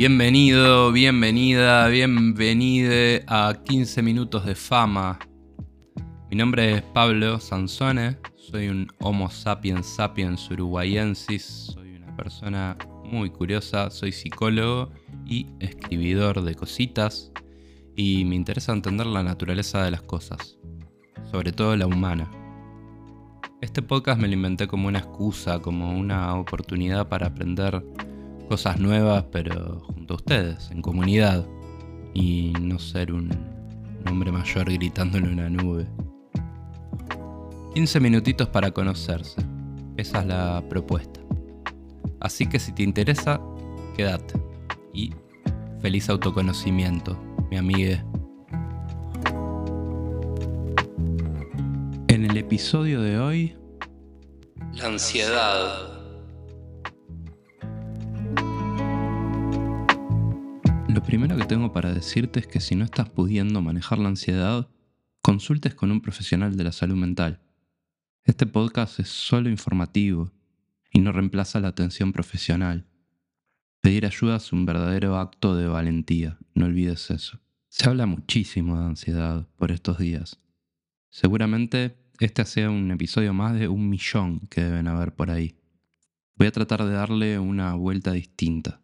Bienvenido, bienvenida, bienvenide a 15 minutos de fama. Mi nombre es Pablo Sansone, soy un Homo sapiens sapiens uruguayensis, soy una persona muy curiosa, soy psicólogo y escribidor de cositas y me interesa entender la naturaleza de las cosas, sobre todo la humana. Este podcast me lo inventé como una excusa, como una oportunidad para aprender cosas nuevas, pero junto a ustedes, en comunidad, y no ser un, hombre mayor gritando en una nube. 15 minutitos para conocerse, esa es la propuesta. Así que si te interesa, quédate. Y feliz autoconocimiento, mi amigue. En el episodio de hoy, la ansiedad. Lo primero que tengo para decirte es que si no estás pudiendo manejar la ansiedad, consultes con un profesional de la salud mental. Este podcast es solo informativo y no reemplaza la atención profesional. Pedir ayuda es un verdadero acto de valentía, no olvides eso. Se habla muchísimo de ansiedad por estos días. Seguramente este sea un episodio más de un millón que deben haber por ahí. Voy a tratar de darle una vuelta distinta.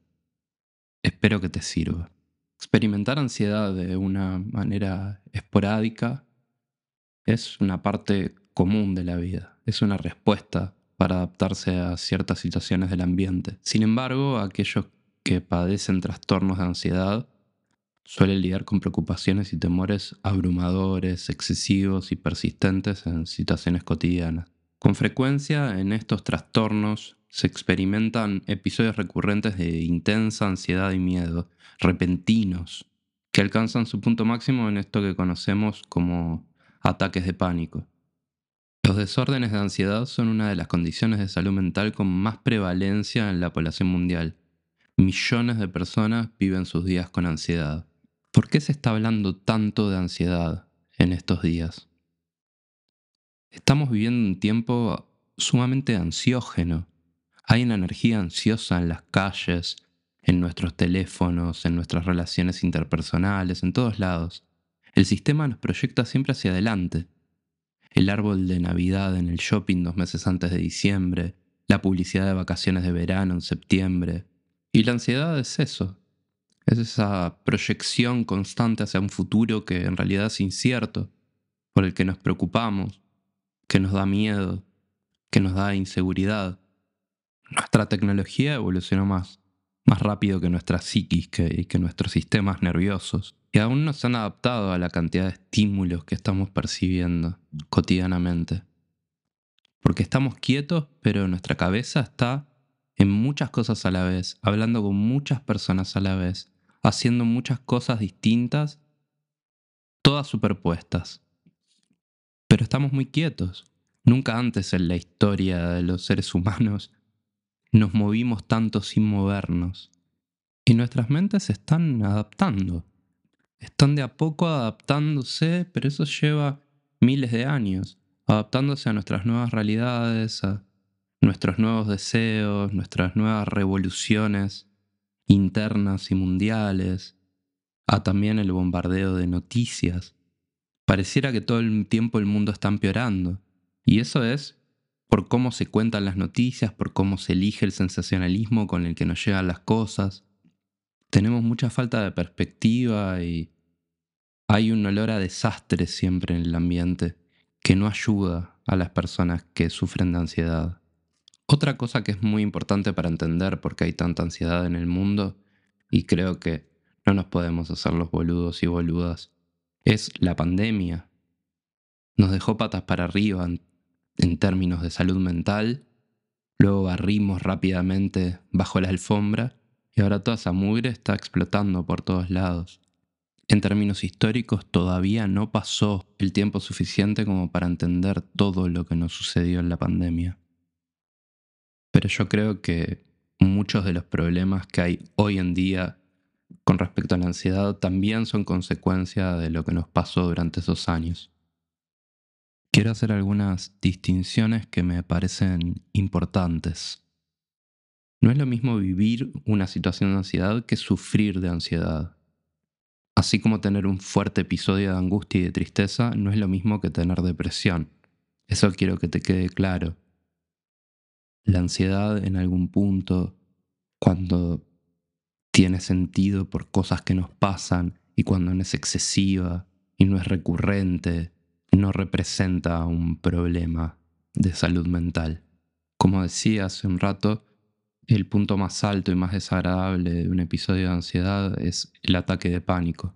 Espero que te sirva. Experimentar ansiedad de una manera esporádica es una parte común de la vida, es una respuesta para adaptarse a ciertas situaciones del ambiente. Sin embargo, aquellos que padecen trastornos de ansiedad suelen lidiar con preocupaciones y temores abrumadores, excesivos y persistentes en situaciones cotidianas. Con frecuencia en estos trastornos se experimentan episodios recurrentes de intensa ansiedad y miedo, repentinos, que alcanzan su punto máximo en esto que conocemos como ataques de pánico. Los desórdenes de ansiedad son una de las condiciones de salud mental con más prevalencia en la población mundial. Millones de personas viven sus días con ansiedad. ¿Por qué se está hablando tanto de ansiedad en estos días? Estamos viviendo un tiempo sumamente ansiógeno, hay una energía ansiosa en las calles, en nuestros teléfonos, en nuestras relaciones interpersonales, en todos lados. El sistema nos proyecta siempre hacia adelante. El árbol de Navidad en el shopping dos meses antes de diciembre, la publicidad de vacaciones de verano en septiembre. Y la ansiedad es eso. Es esa proyección constante hacia un futuro que en realidad es incierto, por el que nos preocupamos, que nos da miedo, que nos da inseguridad. Nuestra tecnología evolucionó más, más rápido que nuestra psiquis y que nuestros sistemas nerviosos, y aún no se han adaptado a la cantidad de estímulos que estamos percibiendo cotidianamente. Porque estamos quietos, pero nuestra cabeza está en muchas cosas a la vez, hablando con muchas personas a la vez, haciendo muchas cosas distintas, todas superpuestas. Pero estamos muy quietos. Nunca antes en la historia de los seres humanos nos movimos tanto sin movernos. Y nuestras mentes se están adaptando. Están de a poco adaptándose, pero eso lleva miles de años, adaptándose a nuestras nuevas realidades, a nuestros nuevos deseos, nuestras nuevas revoluciones internas y mundiales, a también el bombardeo de noticias. Pareciera que todo el tiempo el mundo está empeorando. Y eso es por cómo se cuentan las noticias, por cómo se elige el sensacionalismo con el que nos llegan las cosas. Tenemos mucha falta de perspectiva y hay un olor a desastre siempre en el ambiente que no ayuda a las personas que sufren de ansiedad. Otra cosa que es muy importante para entender por qué hay tanta ansiedad en el mundo, y creo que no nos podemos hacer los boludos y boludas, es la pandemia. Nos dejó patas para arriba en términos de salud mental, luego barrimos rápidamente bajo la alfombra y ahora toda esa mugre está explotando por todos lados. En términos históricos todavía no pasó el tiempo suficiente como para entender todo lo que nos sucedió en la pandemia. Pero yo creo que muchos de los problemas que hay hoy en día con respecto a la ansiedad también son consecuencia de lo que nos pasó durante esos años. Quiero hacer algunas distinciones que me parecen importantes. No es lo mismo vivir una situación de ansiedad que sufrir de ansiedad. Así como tener un fuerte episodio de angustia y de tristeza no es lo mismo que tener depresión. Eso quiero que te quede claro. La ansiedad en algún punto, cuando tiene sentido por cosas que nos pasan y cuando no es excesiva y no es recurrente, no representa un problema de salud mental. Como decía hace un rato, el punto más alto y más desagradable de un episodio de ansiedad es el ataque de pánico.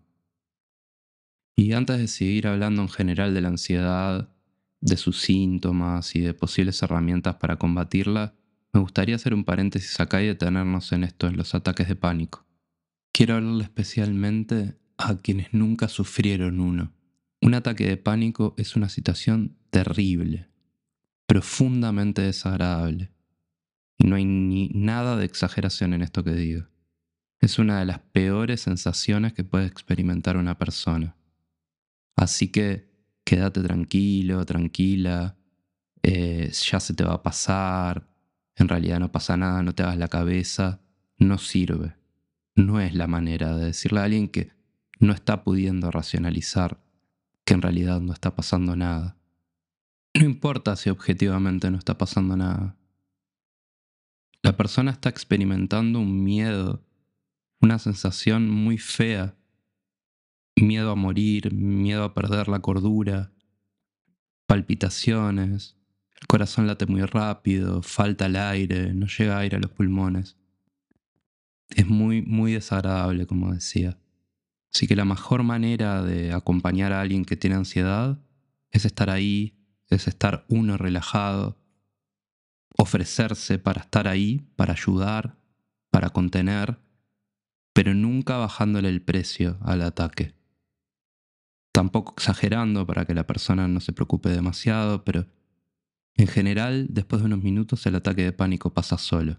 Y antes de seguir hablando en general de la ansiedad, de sus síntomas y de posibles herramientas para combatirla, me gustaría hacer un paréntesis acá y detenernos en esto, en los ataques de pánico. Quiero hablarle especialmente a quienes nunca sufrieron uno. Un ataque de pánico es una situación terrible, profundamente desagradable. Y no hay ni nada de exageración en esto que digo. Es una de las peores sensaciones que puede experimentar una persona. Así que quédate tranquilo, tranquila, eh, ya se te va a pasar, en realidad no pasa nada, no te hagas la cabeza, no sirve. No es la manera de decirle a alguien que no está pudiendo racionalizar que en realidad no está pasando nada. No importa si objetivamente no está pasando nada. La persona está experimentando un miedo, una sensación muy fea. Miedo a morir, miedo a perder la cordura, palpitaciones, el corazón late muy rápido, falta el aire, no llega aire a los pulmones. Es muy, muy desagradable, como decía. Así que la mejor manera de acompañar a alguien que tiene ansiedad es estar ahí, es estar uno relajado, ofrecerse para estar ahí, para ayudar, para contener, pero nunca bajándole el precio al ataque. Tampoco exagerando para que la persona no se preocupe demasiado, pero en general, después de unos minutos el ataque de pánico pasa solo.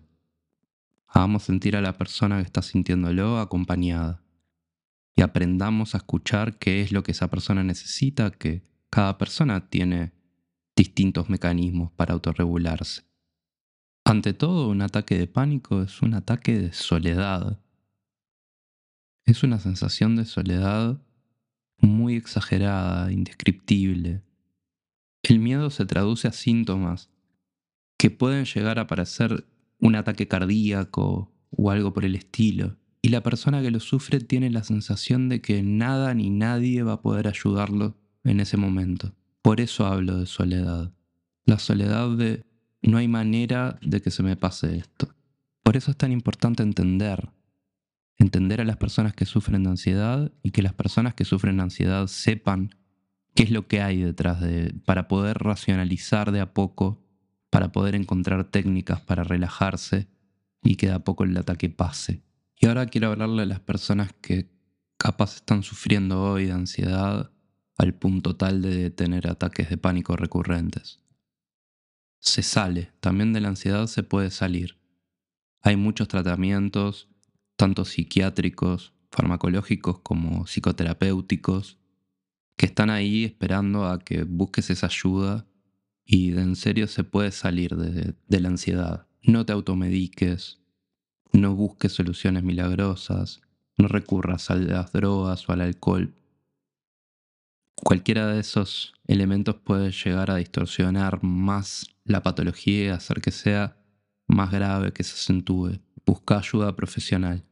Hagamos sentir a la persona que está sintiéndolo acompañada. Y aprendamos a escuchar qué es lo que esa persona necesita, que cada persona tiene distintos mecanismos para autorregularse. Ante todo, un ataque de pánico es un ataque de soledad. Es una sensación de soledad muy exagerada, indescriptible. El miedo se traduce a síntomas que pueden llegar a parecer un ataque cardíaco o algo por el estilo. Y la persona que lo sufre tiene la sensación de que nada ni nadie va a poder ayudarlo en ese momento. Por eso hablo de soledad. La soledad de no hay manera de que se me pase esto. Por eso es tan importante entender. Entender a las personas que sufren de ansiedad y que las personas que sufren de ansiedad sepan qué es lo que hay detrás de, para poder racionalizar de a poco, para poder encontrar técnicas para relajarse y que de a poco el ataque pase. Y ahora quiero hablarle a las personas que capaz están sufriendo hoy de ansiedad al punto tal de tener ataques de pánico recurrentes. Se sale, también de la ansiedad se puede salir. Hay muchos tratamientos, tanto psiquiátricos, farmacológicos como psicoterapéuticos, que están ahí esperando a que busques esa ayuda y de en serio se puede salir de, de la ansiedad. No te automediques, no busques soluciones milagrosas, no recurras a las drogas o al alcohol. Cualquiera de esos elementos puede llegar a distorsionar más la patología y hacer que sea más grave, que se acentúe. Busca ayuda profesional.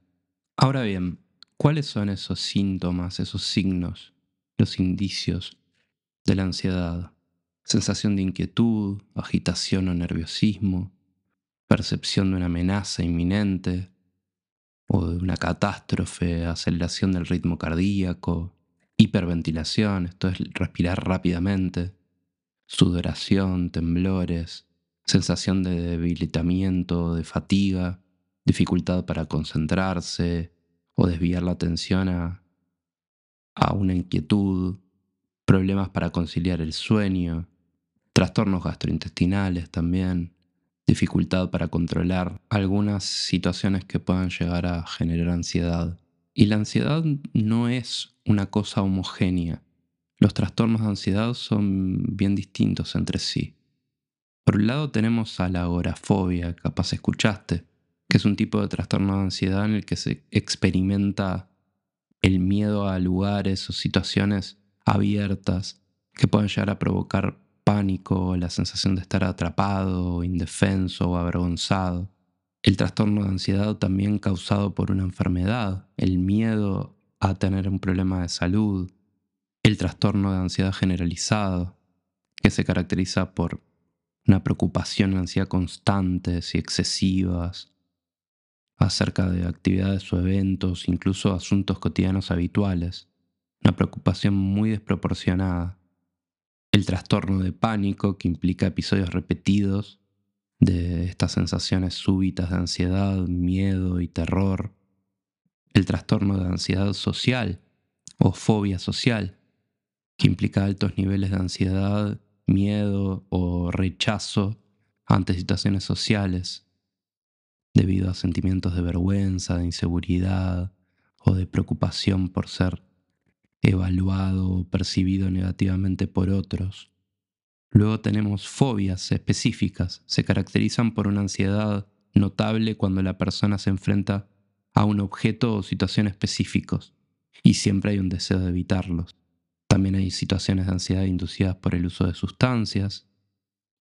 Ahora bien, ¿cuáles son esos síntomas, esos signos los indicios de la ansiedad, sensación de inquietud, agitación o nerviosismo, percepción de una amenaza inminente o de una catástrofe, aceleración del ritmo cardíaco, hiperventilación, esto es respirar rápidamente, sudoración, temblores, sensación de debilitamiento, de fatiga, dificultad para concentrarse o desviar la atención a a una inquietud, problemas para conciliar el sueño, trastornos gastrointestinales también, dificultad para controlar algunas situaciones que puedan llegar a generar ansiedad. Y la ansiedad no es una cosa homogénea. Los trastornos de ansiedad son bien distintos entre sí. Por un lado tenemos a la agorafobia, capaz escuchaste, que es un tipo de trastorno de ansiedad en el que se experimenta el miedo a lugares o situaciones abiertas que pueden llegar a provocar pánico, la sensación de estar atrapado, indefenso o avergonzado. El trastorno de ansiedad también causado por una enfermedad, el miedo a tener un problema de salud, el trastorno de ansiedad generalizado, que se caracteriza por una preocupación ansiedad constantes y excesivas acerca de actividades o eventos, incluso asuntos cotidianos habituales, una preocupación muy desproporcionada, el trastorno de pánico que implica episodios repetidos de estas sensaciones súbitas de ansiedad, miedo y terror, el trastorno de ansiedad social o fobia social, que implica altos niveles de ansiedad, miedo o rechazo ante situaciones sociales, debido a sentimientos de vergüenza, de inseguridad o de preocupación por ser evaluado o percibido negativamente por otros. Luego tenemos fobias específicas, se caracterizan por una ansiedad notable cuando la persona se enfrenta a un objeto o situación específicos, y siempre hay un deseo de evitarlos. También hay situaciones de ansiedad inducidas por el uso de sustancias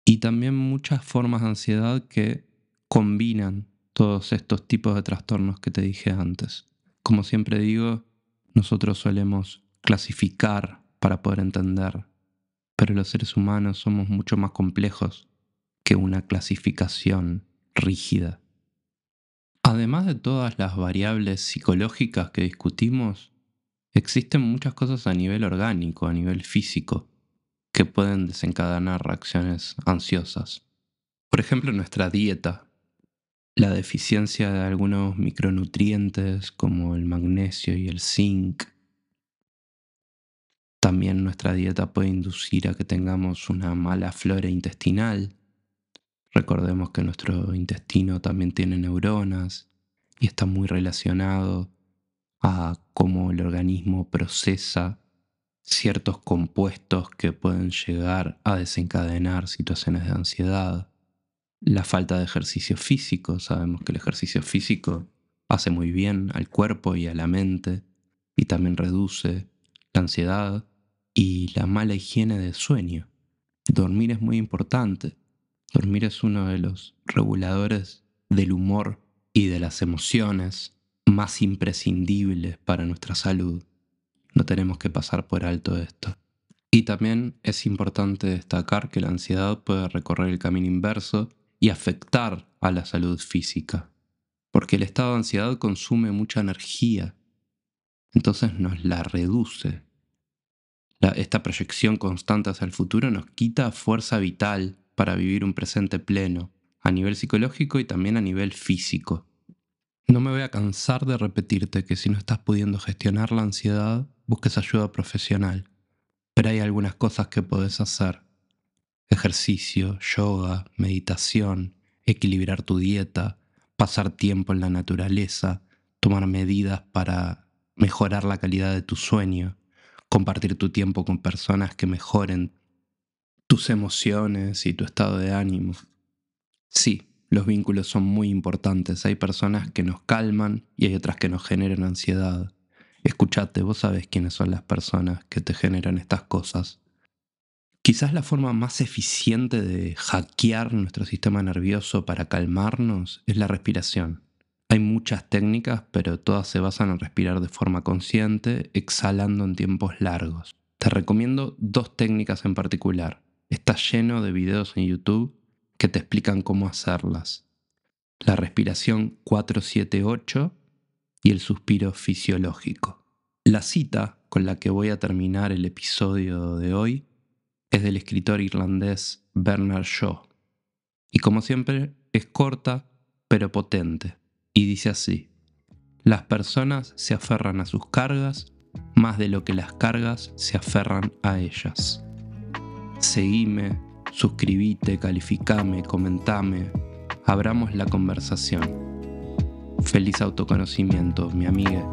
y también muchas formas de ansiedad que combinan todos estos tipos de trastornos que te dije antes. Como siempre digo, nosotros solemos clasificar para poder entender, pero los seres humanos somos mucho más complejos que una clasificación rígida. Además de todas las variables psicológicas que discutimos, Existen muchas cosas a nivel orgánico, a nivel físico, que pueden desencadenar reacciones ansiosas. Por ejemplo, nuestra dieta. La deficiencia de algunos micronutrientes como el magnesio y el zinc. También nuestra dieta puede inducir a que tengamos una mala flora intestinal. Recordemos que nuestro intestino también tiene neuronas y está muy relacionado a cómo el organismo procesa ciertos compuestos que pueden llegar a desencadenar situaciones de ansiedad. La falta de ejercicio físico, sabemos que el ejercicio físico hace muy bien al cuerpo y a la mente y también reduce la ansiedad y la mala higiene del sueño. Dormir es muy importante. Dormir es uno de los reguladores del humor y de las emociones más imprescindibles para nuestra salud. No tenemos que pasar por alto esto. Y también es importante destacar que la ansiedad puede recorrer el camino inverso y afectar a la salud física, porque el estado de ansiedad consume mucha energía, entonces nos la reduce. esta proyección constante hacia el futuro nos quita fuerza vital para vivir un presente pleno, a nivel psicológico y también a nivel físico. No me voy a cansar de repetirte que si no estás pudiendo gestionar la ansiedad, busques ayuda profesional. Pero hay algunas cosas que puedes hacer. Ejercicio, yoga, meditación, equilibrar tu dieta, pasar tiempo en la naturaleza, tomar medidas para mejorar la calidad de tu sueño, compartir tu tiempo con personas que mejoren tus emociones y tu estado de ánimo. Sí, los vínculos son muy importantes. Hay personas que nos calman y hay otras que nos generan ansiedad. Escuchate, vos sabés quiénes son las personas que te generan estas cosas. Quizás la forma más eficiente de hackear nuestro sistema nervioso para calmarnos es la respiración. Hay muchas técnicas, pero todas se basan en respirar de forma consciente, exhalando en tiempos largos. Te recomiendo dos técnicas en particular. Está lleno de videos en YouTube que te explican cómo hacerlas. La respiración 478 y el suspiro fisiológico. La cita con la que voy a terminar el episodio de hoy es del escritor irlandés Bernard Shaw. Y como siempre es corta pero potente. Y dice así, las personas se aferran a sus cargas más de lo que las cargas se aferran a ellas. Seguime suscribite, calificame, comentame, abramos la conversación. Feliz autoconocimiento, mi amiga.